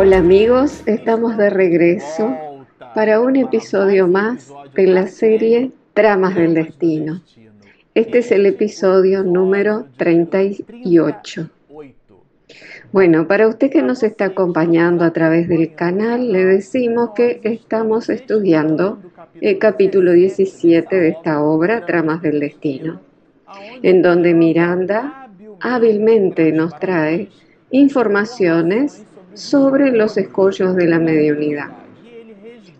Hola amigos, estamos de regreso para un episodio más de la serie Tramas del Destino. Este es el episodio número 38. Bueno, para usted que nos está acompañando a través del canal, le decimos que estamos estudiando el capítulo 17 de esta obra, Tramas del Destino, en donde Miranda hábilmente nos trae informaciones sobre los escollos de la mediunidad.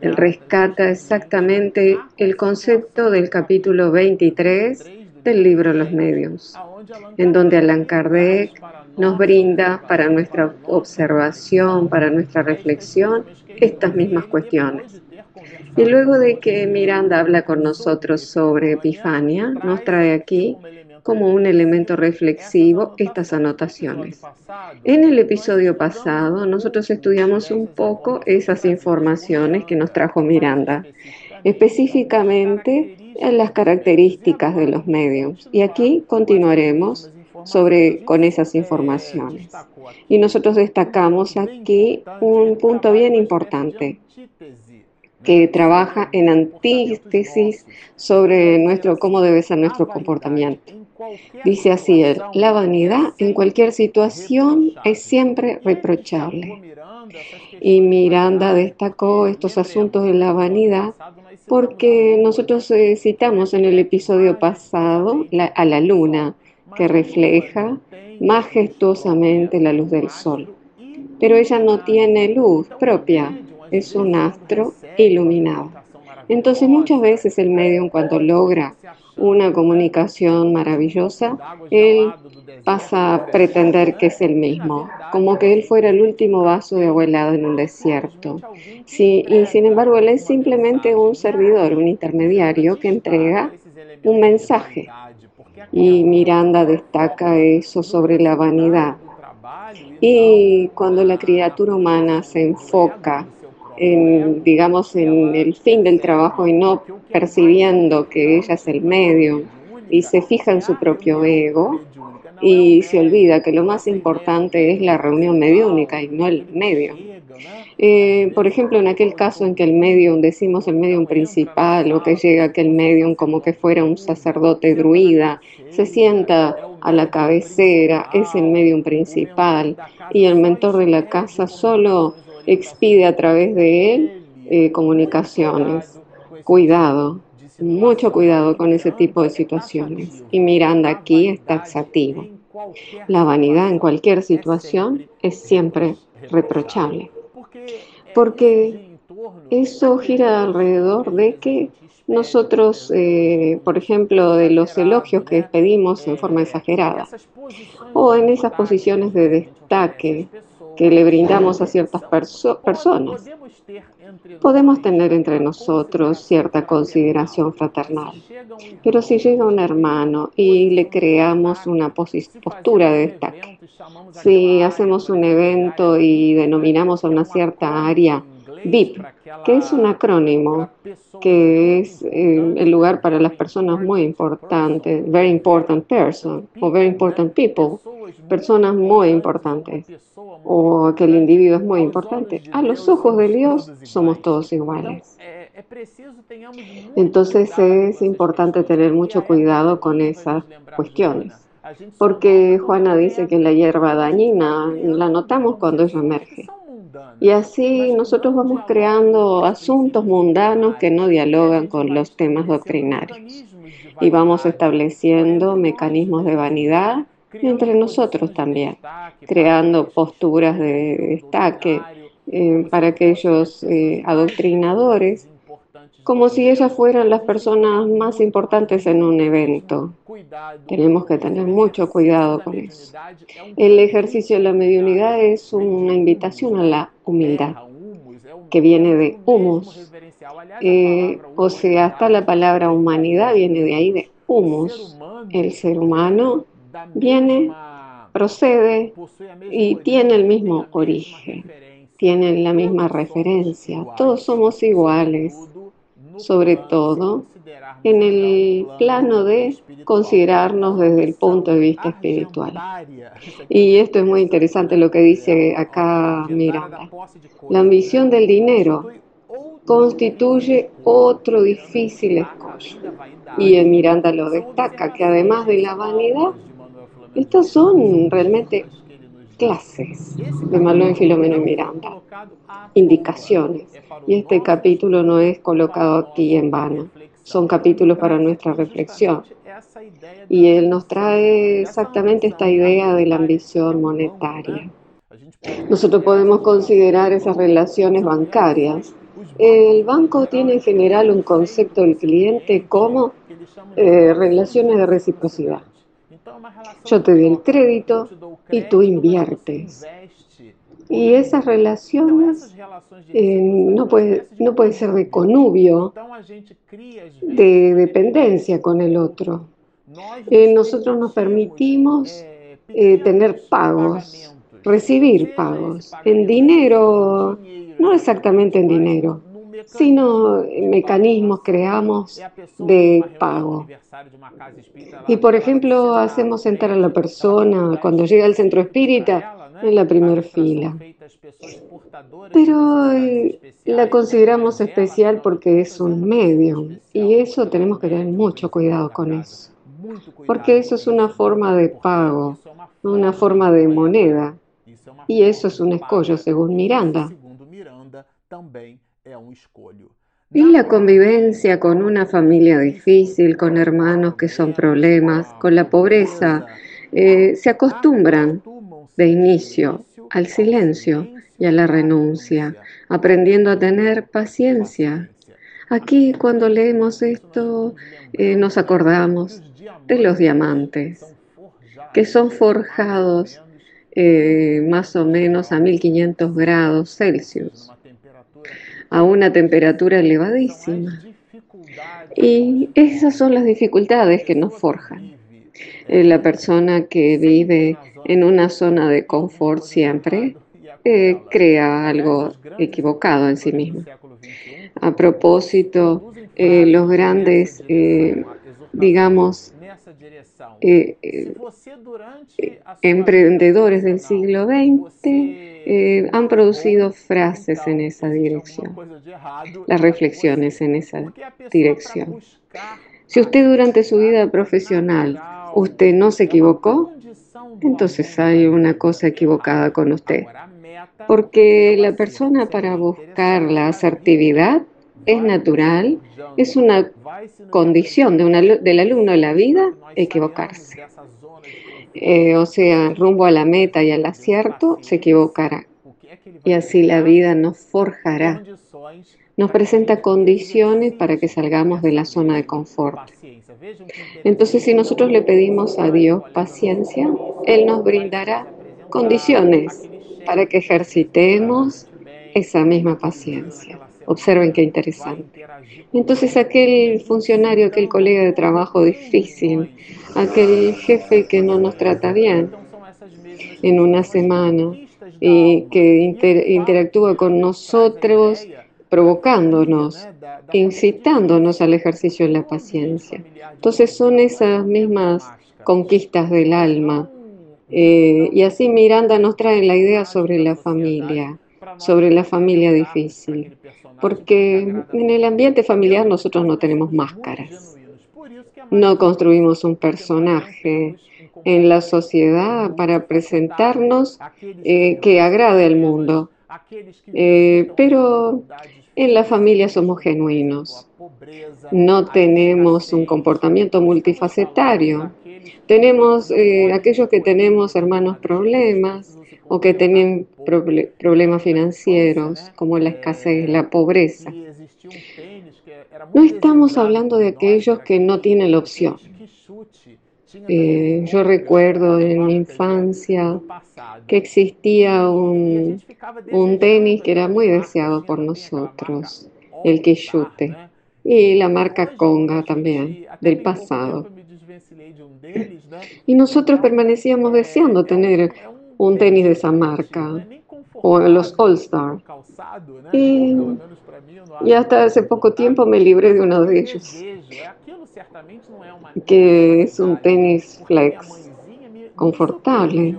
Él rescata exactamente el concepto del capítulo 23 del libro Los Medios, en donde Allan Kardec nos brinda para nuestra observación, para nuestra reflexión, estas mismas cuestiones. Y luego de que Miranda habla con nosotros sobre Epifania, nos trae aquí como un elemento reflexivo estas anotaciones. En el episodio pasado nosotros estudiamos un poco esas informaciones que nos trajo Miranda, específicamente en las características de los medios. Y aquí continuaremos sobre, con esas informaciones. Y nosotros destacamos aquí un punto bien importante que trabaja en antítesis sobre nuestro cómo debe ser nuestro comportamiento. Dice así él, la vanidad en cualquier situación es siempre reprochable. Y Miranda destacó estos asuntos de la vanidad porque nosotros eh, citamos en el episodio pasado a la luna, que refleja majestuosamente la luz del sol. Pero ella no tiene luz propia, es un astro iluminado. Entonces muchas veces el medium cuando logra una comunicación maravillosa, él pasa a pretender que es el mismo, como que él fuera el último vaso de agua en un desierto. Sí, y sin embargo, él es simplemente un servidor, un intermediario que entrega un mensaje. Y Miranda destaca eso sobre la vanidad. Y cuando la criatura humana se enfoca en, digamos, en el fin del trabajo y no percibiendo que ella es el medio y se fija en su propio ego y se olvida que lo más importante es la reunión mediúnica y no el medio. Eh, por ejemplo, en aquel caso en que el medium, decimos el medium principal, o que llega aquel medium como que fuera un sacerdote druida, se sienta a la cabecera, es el medium principal, y el mentor de la casa solo expide a través de él eh, comunicaciones. Cuidado, mucho cuidado con ese tipo de situaciones. Y Miranda aquí es taxativo. La vanidad en cualquier situación es siempre reprochable. Porque eso gira alrededor de que nosotros, eh, por ejemplo, de los elogios que pedimos en forma exagerada, o en esas posiciones de destaque que le brindamos a ciertas personas. Podemos tener entre nosotros cierta consideración fraternal, pero si llega un hermano y le creamos una postura de destaque, si hacemos un evento y denominamos a una cierta área VIP, que es un acrónimo, que es eh, el lugar para las personas muy importantes, very important person o very important people, personas muy importantes o aquel individuo es muy importante. A los ojos de Dios somos todos iguales. Entonces es importante tener mucho cuidado con esas cuestiones. Porque Juana dice que la hierba dañina la notamos cuando ella emerge. Y así nosotros vamos creando asuntos mundanos que no dialogan con los temas doctrinarios. Y vamos estableciendo mecanismos de vanidad entre nosotros también, creando posturas de destaque eh, para aquellos eh, adoctrinadores, como si ellas fueran las personas más importantes en un evento. Tenemos que tener mucho cuidado con eso. El ejercicio de la mediunidad es una invitación a la humildad, que viene de humus. Eh, o sea, hasta la palabra humanidad viene de ahí, de humus. El ser humano viene, procede y tiene el mismo origen, tiene la misma referencia. Todos somos iguales, sobre todo en el plano de considerarnos desde el punto de vista espiritual. Y esto es muy interesante lo que dice acá Miranda. La ambición del dinero constituye otro difícil escollo. Y Miranda lo destaca, que además de la vanidad, estas son realmente clases de Malón, Filomeno y Miranda, indicaciones. Y este capítulo no es colocado aquí en vano, son capítulos para nuestra reflexión. Y él nos trae exactamente esta idea de la ambición monetaria. Nosotros podemos considerar esas relaciones bancarias. El banco tiene en general un concepto del cliente como eh, relaciones de reciprocidad. Yo te doy el crédito y tú inviertes. Y esas relaciones eh, no, puede, no puede ser de conubio, de dependencia con el otro. Eh, nosotros nos permitimos eh, tener pagos, recibir pagos. en dinero, no exactamente en dinero, sino mecanismos creamos de pago. Y por ejemplo, hacemos sentar a la persona cuando llega al centro espírita en la primera fila. Pero eh, la consideramos especial porque es un medio y eso tenemos que tener mucho cuidado con eso. Porque eso es una forma de pago, una forma de moneda. Y eso es un escollo, según Miranda. Y la convivencia con una familia difícil, con hermanos que son problemas, con la pobreza, eh, se acostumbran de inicio al silencio y a la renuncia, aprendiendo a tener paciencia. Aquí cuando leemos esto eh, nos acordamos de los diamantes, que son forjados eh, más o menos a 1500 grados Celsius a una temperatura elevadísima. Y esas son las dificultades que nos forjan. Eh, la persona que vive en una zona de confort siempre eh, crea algo equivocado en sí mismo. A propósito, eh, los grandes, digamos, emprendedores del siglo XX eh, han producido frases en esa dirección, las reflexiones en esa dirección. Si usted durante su vida profesional, usted no se equivocó, entonces hay una cosa equivocada con usted. Porque la persona para buscar la asertividad es natural, es una condición de del alumno de la vida equivocarse. Eh, o sea, rumbo a la meta y al acierto, se equivocará. Y así la vida nos forjará, nos presenta condiciones para que salgamos de la zona de confort. Entonces, si nosotros le pedimos a Dios paciencia, Él nos brindará condiciones para que ejercitemos esa misma paciencia. Observen qué interesante. Entonces aquel funcionario, aquel colega de trabajo difícil, aquel jefe que no nos trata bien en una semana y que interactúa con nosotros provocándonos, incitándonos al ejercicio de la paciencia. Entonces son esas mismas conquistas del alma. Eh, y así Miranda nos trae la idea sobre la familia, sobre la familia difícil porque en el ambiente familiar nosotros no tenemos máscaras. No construimos un personaje en la sociedad para presentarnos eh, que agrade al mundo. Eh, pero en la familia somos genuinos. No tenemos un comportamiento multifacetario. Tenemos eh, aquellos que tenemos hermanos problemas o que tienen problemas financieros como la escasez, la pobreza. No estamos hablando de aquellos que no tienen la opción. Eh, yo recuerdo en mi infancia que existía un, un, tenis que era muy deseado por nosotros, el Quixute, y la marca Conga también, del pasado. Y nosotros permanecíamos deseando tener un tenis de esa marca. o los All Star. Y, y hasta hace poco tiempo me libré de uno de ellos, que es un tenis flex confortable.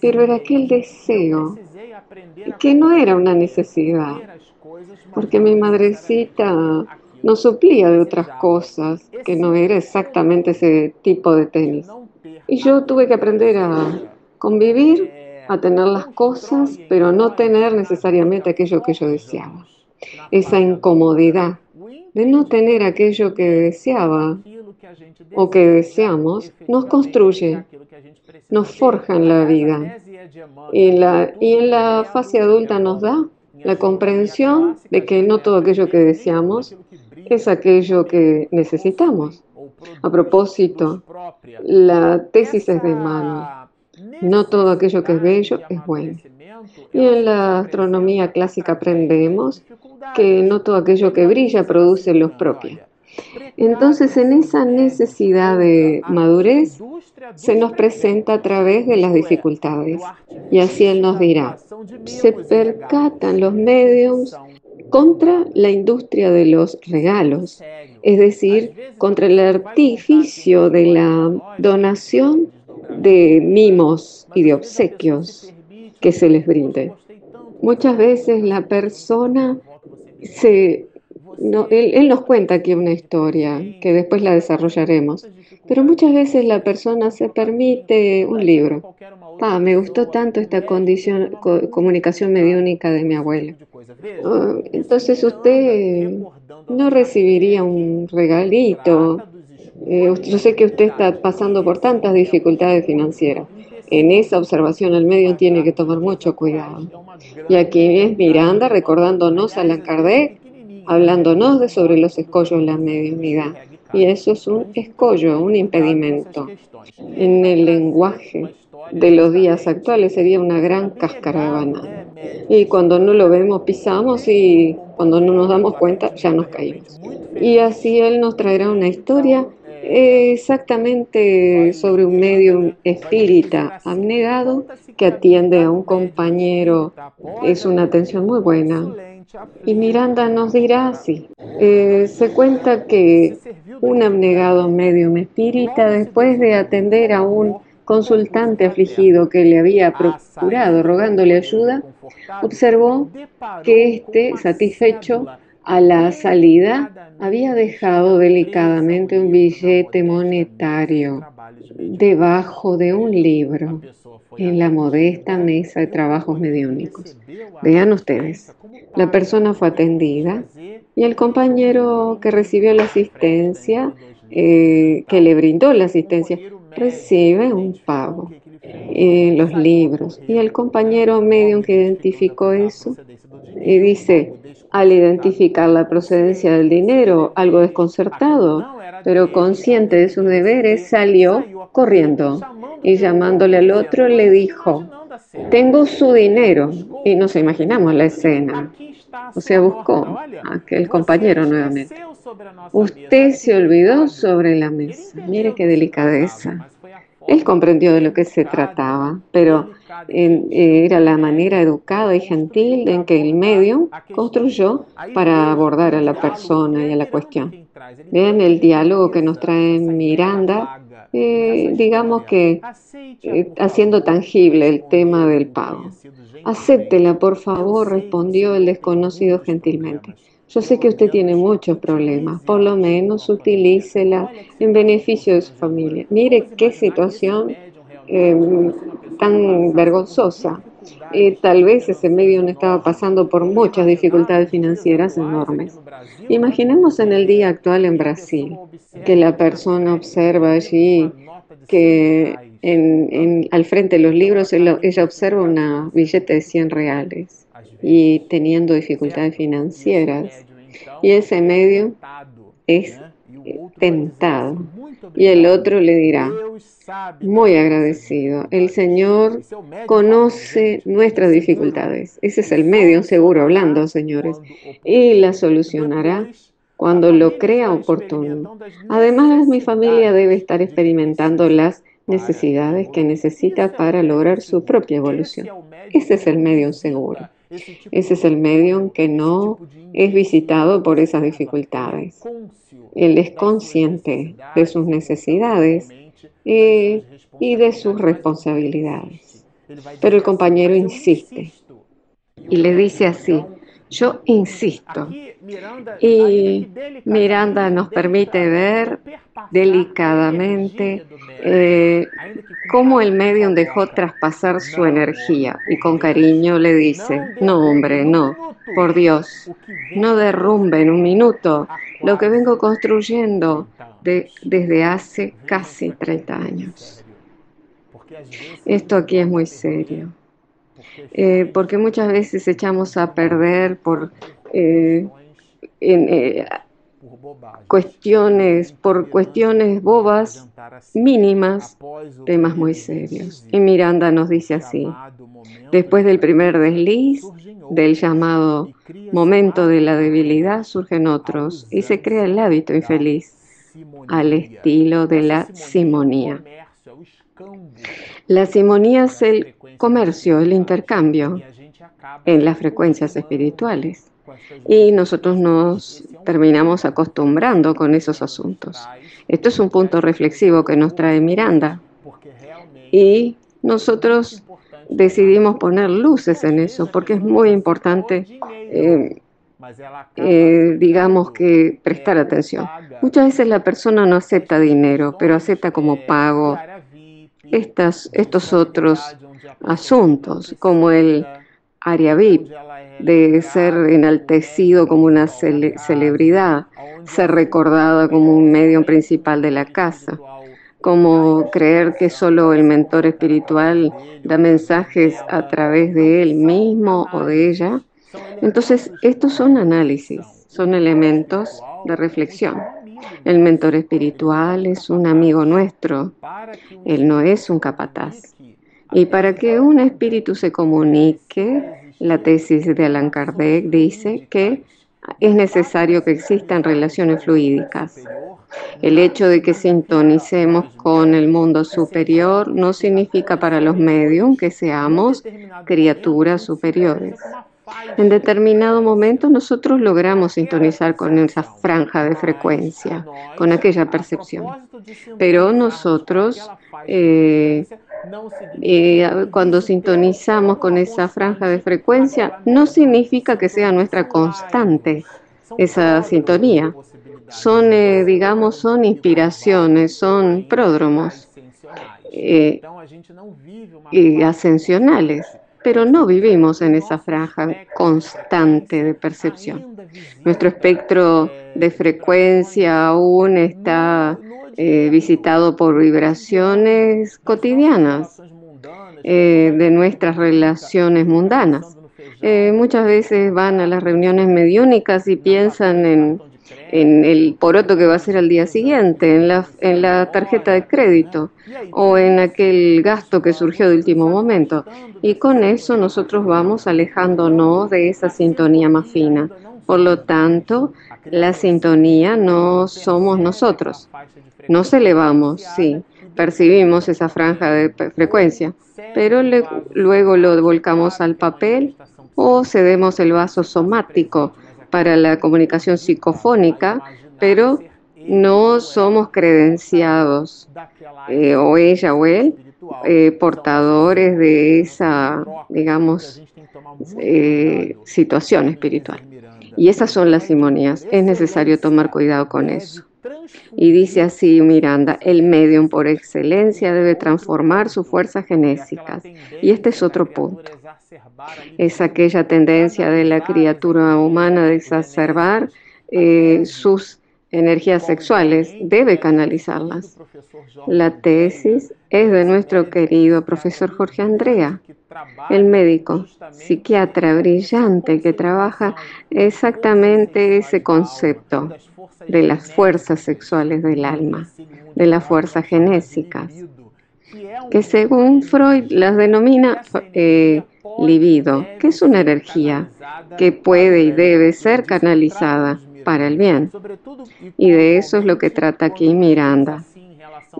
Pero era aquel deseo que no era una necesidad, porque mi madrecita no suplía de otras cosas, que no era exactamente ese tipo de tenis. Y yo tuve que aprender a convivir, a tener las cosas, pero no tener necesariamente aquello que yo deseaba. Esa incomodidad de no tener aquello que deseaba o que deseamos, nos construye, nos forja en la vida. Y, la, y en la fase adulta nos da la comprensión de que no todo aquello que deseamos es aquello que necesitamos. A propósito, la tesis es de mano. No todo aquello que es bello es bueno. Y en la astronomía clásica aprendemos que no todo aquello que brilla produce luz propia. Entonces, en esa necesidad de madurez, se nos presenta a través de las dificultades. Y así Él nos dirá, se percatan los medios contra la industria de los regalos, es decir, contra el artificio de la donación de mimos y de obsequios que se les brinde. Muchas veces la persona se él, nos cuenta aquí una historia que después la desarrollaremos, pero muchas veces la persona se permite un libro. Ah, me gustó tanto esta comunicación mediúnica de mi abuela. Ah, entonces usted no recibiría un regalito. Eh, yo sé que usted está pasando por tantas dificultades financieras. En esa observación el medio tiene que tomar mucho cuidado. Y aquí es Miranda recordándonos a la Kardec hablándonos de sobre los escollos de la mediunidad. Y eso es un escollo, un impedimento. En el lenguaje de los días actuales sería una gran cáscara de banana. Y cuando no lo vemos pisamos y cuando no nos damos cuenta ya nos caímos. Y así Él nos traerá una historia exactamente sobre un medio espírita abnegado que atiende a un compañero. Es una atención muy buena. Y Miranda nos dirá así. Eh, se cuenta que un abnegado medium espírita, después de atender a un consultante afligido que le había procurado rogándole ayuda, observó que éste, satisfecho, a la salida había dejado delicadamente un billete monetario debajo de un libro en la modesta mesa de trabajos mediúnicos. Vean ustedes, la persona fue atendida y el compañero que recibió la asistencia, eh, que le brindó la asistencia, recibe un pago en los libros. Y el compañero medium que identificó eso y dice, al identificar la procedencia del dinero, algo desconcertado, pero consciente de sus deberes, salió corriendo y llamándole al otro le dijo, tengo su dinero. Y nos imaginamos la escena. O sea, buscó a aquel compañero nuevamente. Usted se olvidó sobre la mesa. Mire qué delicadeza. Él comprendió de lo que se trataba, pero eh, era la manera educada y gentil en que el medio construyó para abordar a la persona y a la cuestión. Vean el diálogo que nos trae Miranda, eh, digamos que eh, haciendo tangible el tema del pago. Acéptela, por favor, respondió el desconocido gentilmente. Yo sé que usted tiene muchos problemas, por lo menos utilícela en beneficio de su familia. Mire qué situación em, tan vergonzosa. Eh, tal vez ese medio no estaba pasando por muchas dificultades financieras enormes. Imaginemos en el día actual en Brasil, que la persona observa allí que en, al frente de los libros ella observa una billete de 100 reales y teniendo dificultades financieras. Y ese medio es tentado. Y el otro le dirá, muy agradecido, el Señor conoce nuestras dificultades. Ese es el medio seguro hablando, señores. Y la solucionará cuando lo crea oportuno. Además, mi familia debe estar experimentando las necesidades que necesita para lograr su propia evolución. Ese es el medium seguro. Ese es el medium que no es visitado por esas dificultades. Él es consciente de sus necesidades eh, y de sus responsabilidades. Pero el compañero insiste y le dice así, yo insisto. Y Miranda nos permite ver delicadamente eh, cómo el medium dejó traspasar su energía y con cariño le dice, no hombre, no, por Dios, no derrumbe en un minuto lo que vengo construyendo desde hace casi 30 años. Esto aquí es muy serio. Eh, porque muchas veces echamos a perder por eh, eh, cuestiones, por cuestiones bobas, mínimas, temas muy serios. Y Miranda nos dice así, después del primer desliz, del llamado momento de la debilidad, surgen otros y se crea el hábito infeliz al estilo de la simonía. La simonía es el comercio, el intercambio en las frecuencias espirituales. Y nosotros nos terminamos acostumbrando con esos asuntos. Esto es un punto reflexivo que nos trae Miranda. Y nosotros decidimos poner luces en eso porque es muy importante, eh, eh, digamos que prestar atención. Muchas veces la persona no acepta dinero, pero acepta como pago estos otros asuntos, como el área VIP, de ser enaltecido como una celebridad, ser recordada como un medio principal de la casa, como creer que solo el mentor espiritual da mensajes a través de él mismo o de ella. Entonces, estos son análisis, son elementos de reflexión. El mentor espiritual es un amigo nuestro, él no es un capataz. Y para que un espíritu se comunique, la tesis de Allan Kardec dice que es necesario que existan relaciones fluídicas. El hecho de que sintonicemos con el mundo superior no significa para los medios que seamos criaturas superiores. En determinado momento nosotros logramos sintonizar con esa franja de frecuencia, con aquella percepción. Pero nosotros, eh, eh, cuando sintonizamos con esa franja de frecuencia, no significa que sea nuestra constante esa sintonía. Son, eh, digamos, son inspiraciones, son pródromos y ascensionales pero no vivimos en esa franja constante de percepción. Nuestro espectro de frecuencia aún está eh, visitado por vibraciones cotidianas eh, de nuestras relaciones mundanas. Eh, muchas veces van a las reuniones mediúnicas y piensan en en el poroto que va a ser al día siguiente, en la, en la tarjeta de crédito o en aquel gasto que surgió de último momento. Y con eso nosotros vamos alejándonos de esa sintonía más fina. Por lo tanto, la sintonía no somos nosotros. Nos elevamos, sí, percibimos esa franja de frecuencia, pero luego lo volcamos al papel o cedemos el vaso somático para la comunicación psicofónica, pero no somos credenciados, eh, o ella o él, eh, portadores de esa, digamos, eh, situación espiritual. Y esas son las simonías. Es necesario tomar cuidado con eso. Y dice así Miranda, el medium por excelencia debe transformar sus fuerzas genéticas. Y este es otro punto. Es aquella tendencia de la criatura humana de exacerbar eh, sus energías sexuales, debe canalizarlas. La tesis es de nuestro querido profesor Jorge Andrea, el médico, psiquiatra brillante que trabaja exactamente ese concepto de las fuerzas sexuales del alma, de las fuerzas genésicas, que según Freud las denomina eh, libido, que es una energía que puede y debe ser canalizada para el bien. Y de eso es lo que trata aquí Miranda.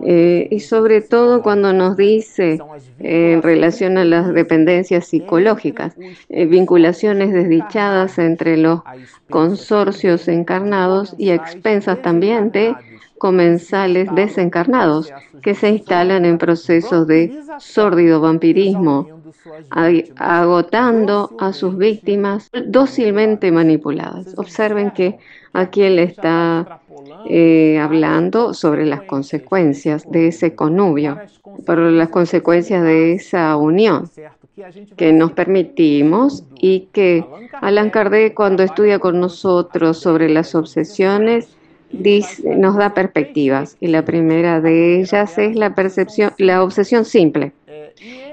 Eh, y sobre todo cuando nos dice eh, en relación a las dependencias psicológicas, eh, vinculaciones desdichadas entre los consorcios encarnados y expensas también de comensales desencarnados que se instalan en procesos de sórdido vampirismo, agotando a sus víctimas dócilmente manipuladas. Observen que aquí él está eh, hablando sobre las consecuencias de ese connubio, pero las consecuencias de esa unión que nos permitimos y que Alan Kardec cuando estudia con nosotros sobre las obsesiones nos da perspectivas y la primera de ellas es la percepción, la obsesión simple.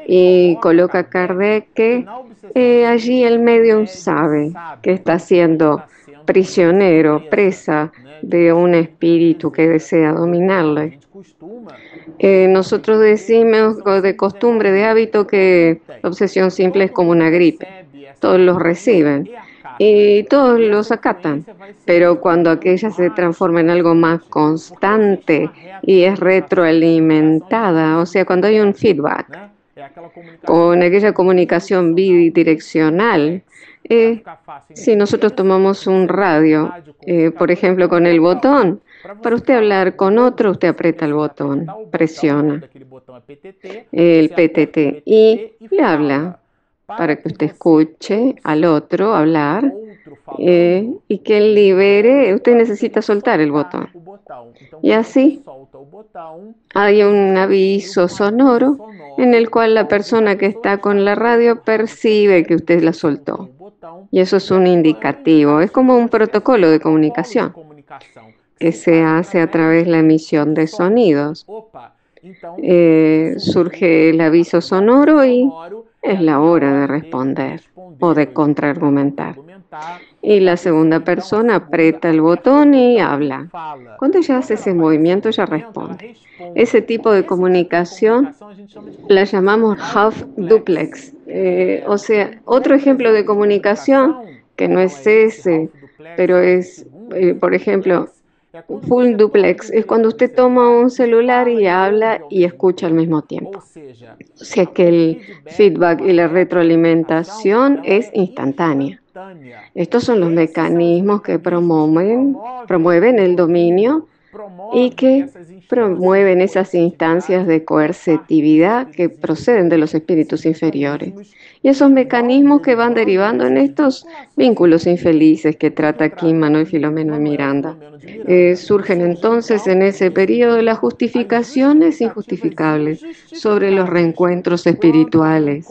Y coloca Kardec que eh, allí el medium sabe que está siendo prisionero, presa de un espíritu que desea dominarle. Eh, nosotros decimos de costumbre, de hábito, que la obsesión simple es como una gripe. Todos los reciben y todos los acatan. Pero cuando aquella se transforma en algo más constante y es retroalimentada, o sea, cuando hay un feedback, con aquella comunicación bidireccional, eh, si nosotros tomamos un radio, eh, por ejemplo, con el botón, para usted hablar con otro, usted aprieta el botón, presiona el PTT y le habla para que usted escuche al otro hablar eh, y que él libere, usted necesita soltar el botón. Y así hay un aviso sonoro en el cual la persona que está con la radio percibe que usted la soltó. Y eso es un indicativo, es como un protocolo de comunicación que se hace a través de la emisión de sonidos. Eh, surge el aviso sonoro y es la hora de responder o de contraargumentar. Y la segunda persona aprieta el botón y habla. Cuando ella hace ese movimiento, ella responde. Ese tipo de comunicación la llamamos half duplex. Eh, o sea, otro ejemplo de comunicación que no es ese, pero es, eh, por ejemplo, Full duplex es cuando usted toma un celular y habla y escucha al mismo tiempo. O sea que el feedback y la retroalimentación es instantánea. Estos son los mecanismos que promueven, promueven el dominio y que promueven esas instancias de coercitividad que proceden de los espíritus inferiores. Y esos mecanismos que van derivando en estos vínculos infelices que trata aquí Manuel Filomeno de Miranda. Eh, surgen entonces en ese periodo las justificaciones injustificables sobre los reencuentros espirituales,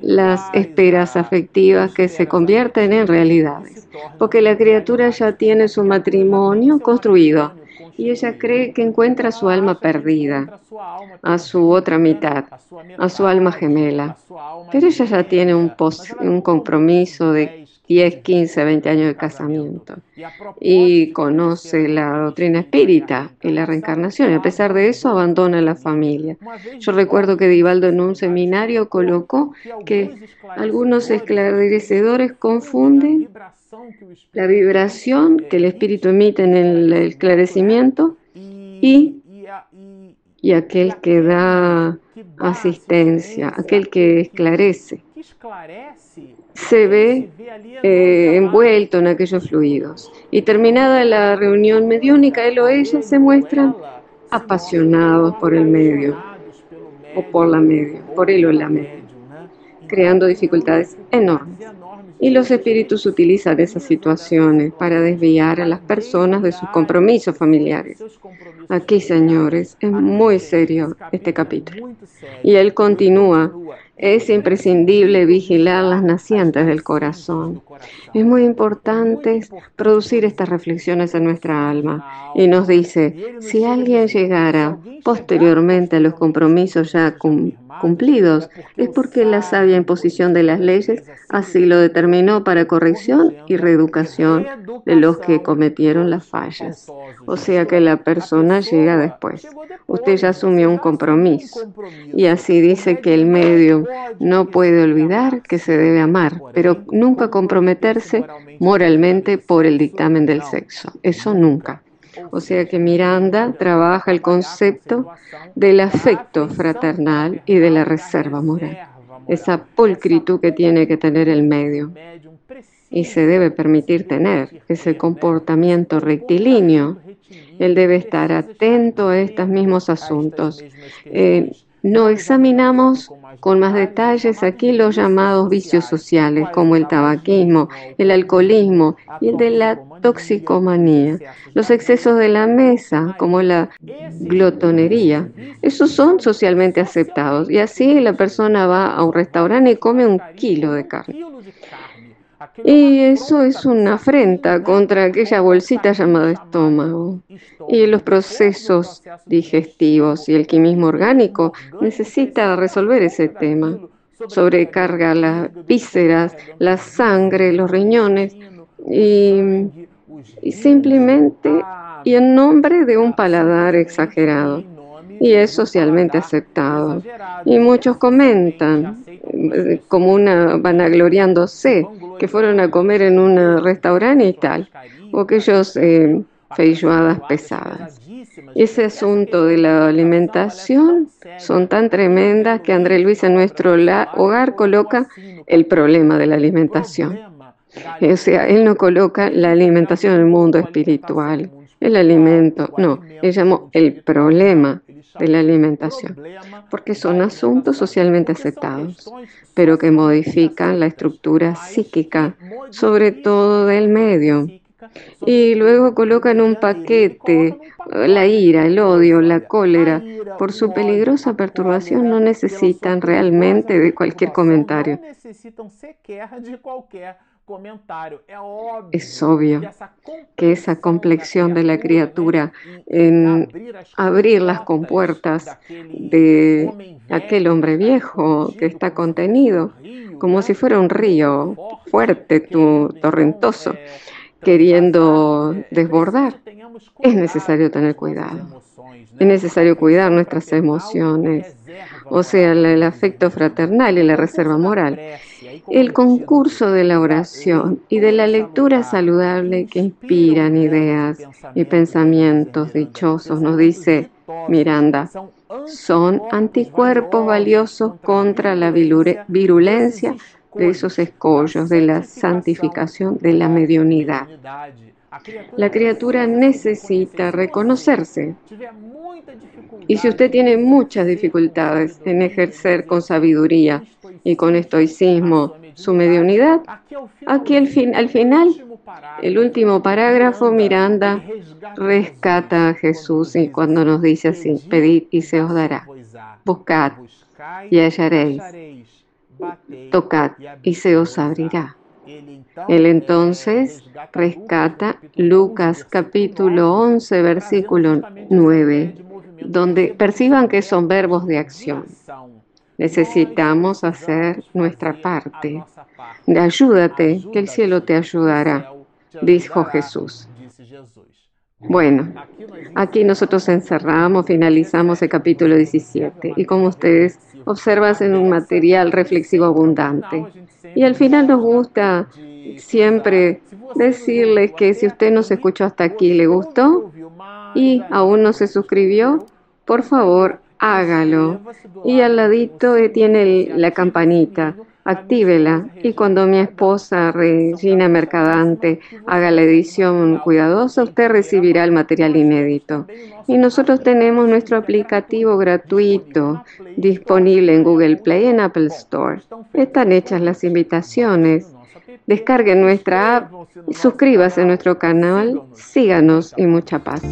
las esperas afectivas que se convierten en realidades, porque la criatura ya tiene su matrimonio construido y ella cree que encuentra su alma perdida, a su otra mitad, a su alma gemela. Pero ella ya tiene un, un compromiso de 10, 15, 20 años de casamiento y conoce la doctrina espírita y la reencarnación y a pesar de eso abandona la familia. Yo recuerdo que Divaldo en un seminario colocó que algunos esclarecedores confunden la vibración que el espíritu emite en el esclarecimiento y, y aquel que da asistencia, aquel que esclarece, se ve eh, envuelto en aquellos fluidos. Y terminada la reunión mediúnica, él o ella se muestran apasionados por el medio o por la media, por él o la media, creando dificultades enormes. Y los espíritus utilizan esas situaciones para desviar a las personas de sus compromisos familiares. Aquí, señores, es muy serio este capítulo. Y él continúa es imprescindible vigilar las nacientes del corazón. Es muy importante producir estas reflexiones en nuestra alma. Y nos dice, si alguien llegara posteriormente a los compromisos ya cumplidos, es porque la sabia imposición de las leyes así lo determinó para corrección y reeducación de los que cometieron las fallas. O sea que la persona llega después. Usted ya asumió un compromiso. Y así dice que el medio no puede olvidar que se debe amar, pero nunca comprometerse moralmente por el dictamen del sexo. Eso nunca. O sea que Miranda trabaja el concepto del afecto fraternal y de la reserva moral, esa pulcritud que tiene que tener el medio y se debe permitir tener ese comportamiento rectilíneo. Él debe estar atento a estos mismos asuntos. Eh, no examinamos con más detalles aquí los llamados vicios sociales, como el tabaquismo, el alcoholismo y el de la toxicomanía, los excesos de la mesa, como la glotonería. Esos son socialmente aceptados y así la persona va a un restaurante y come un kilo de carne. Y eso es una afrenta contra aquella bolsita llamada estómago. Y los procesos digestivos y el químico orgánico necesita resolver ese tema. Sobrecarga las vísceras, la sangre, los riñones y, y simplemente y en nombre de un paladar exagerado y es socialmente aceptado. Y muchos comentan, como una vanagloriándose, que fueron a comer en un restaurante y tal, o aquellos eh, feijoadas pesadas. Ese asunto de la alimentación son tan tremendas que André Luis en nuestro hogar coloca el problema de la alimentación. O sea, él no coloca la alimentación en el mundo espiritual, el alimento, no, él llamó el problema de la alimentación, porque son asuntos socialmente aceptados, pero que modifican la estructura psíquica, sobre todo del medio. Y luego colocan un paquete la ira, el odio, la cólera, por su peligrosa perturbación no necesitan realmente de cualquier comentario. Es obvio que esa complexión de la criatura en abrir las compuertas de aquel hombre viejo que está contenido, como si fuera un río fuerte, torrentoso, queriendo desbordar, es necesario tener cuidado. Es necesario cuidar nuestras emociones, o sea, el afecto fraternal y la reserva moral. El concurso de la oración y de la lectura saludable que inspiran ideas y pensamientos dichosos, nos dice Miranda, son anticuerpos valiosos contra la virulencia de esos escollos de la santificación de la mediunidad. La criatura necesita reconocerse. Y si usted tiene muchas dificultades en ejercer con sabiduría y con estoicismo su mediunidad, aquí al, fin, al final, el último parágrafo, Miranda rescata a Jesús y cuando nos dice así, pedid y se os dará, buscad y hallaréis, tocad y se os abrirá. Él entonces rescata Lucas capítulo 11, versículo 9, donde perciban que son verbos de acción. Necesitamos hacer nuestra parte. Ayúdate, que el cielo te ayudará, dijo Jesús. Bueno, aquí nosotros encerramos, finalizamos el capítulo 17 y como ustedes observan en un material reflexivo abundante. Y al final nos gusta siempre decirles que si usted nos escuchó hasta aquí, le gustó y aún no se suscribió, por favor hágalo. Y al ladito tiene la campanita actívela y cuando mi esposa Regina Mercadante haga la edición cuidadosa, usted recibirá el material inédito. Y nosotros tenemos nuestro aplicativo gratuito disponible en Google Play y en Apple Store. Están hechas las invitaciones. Descarguen nuestra app, suscríbase a nuestro canal, síganos y mucha paz.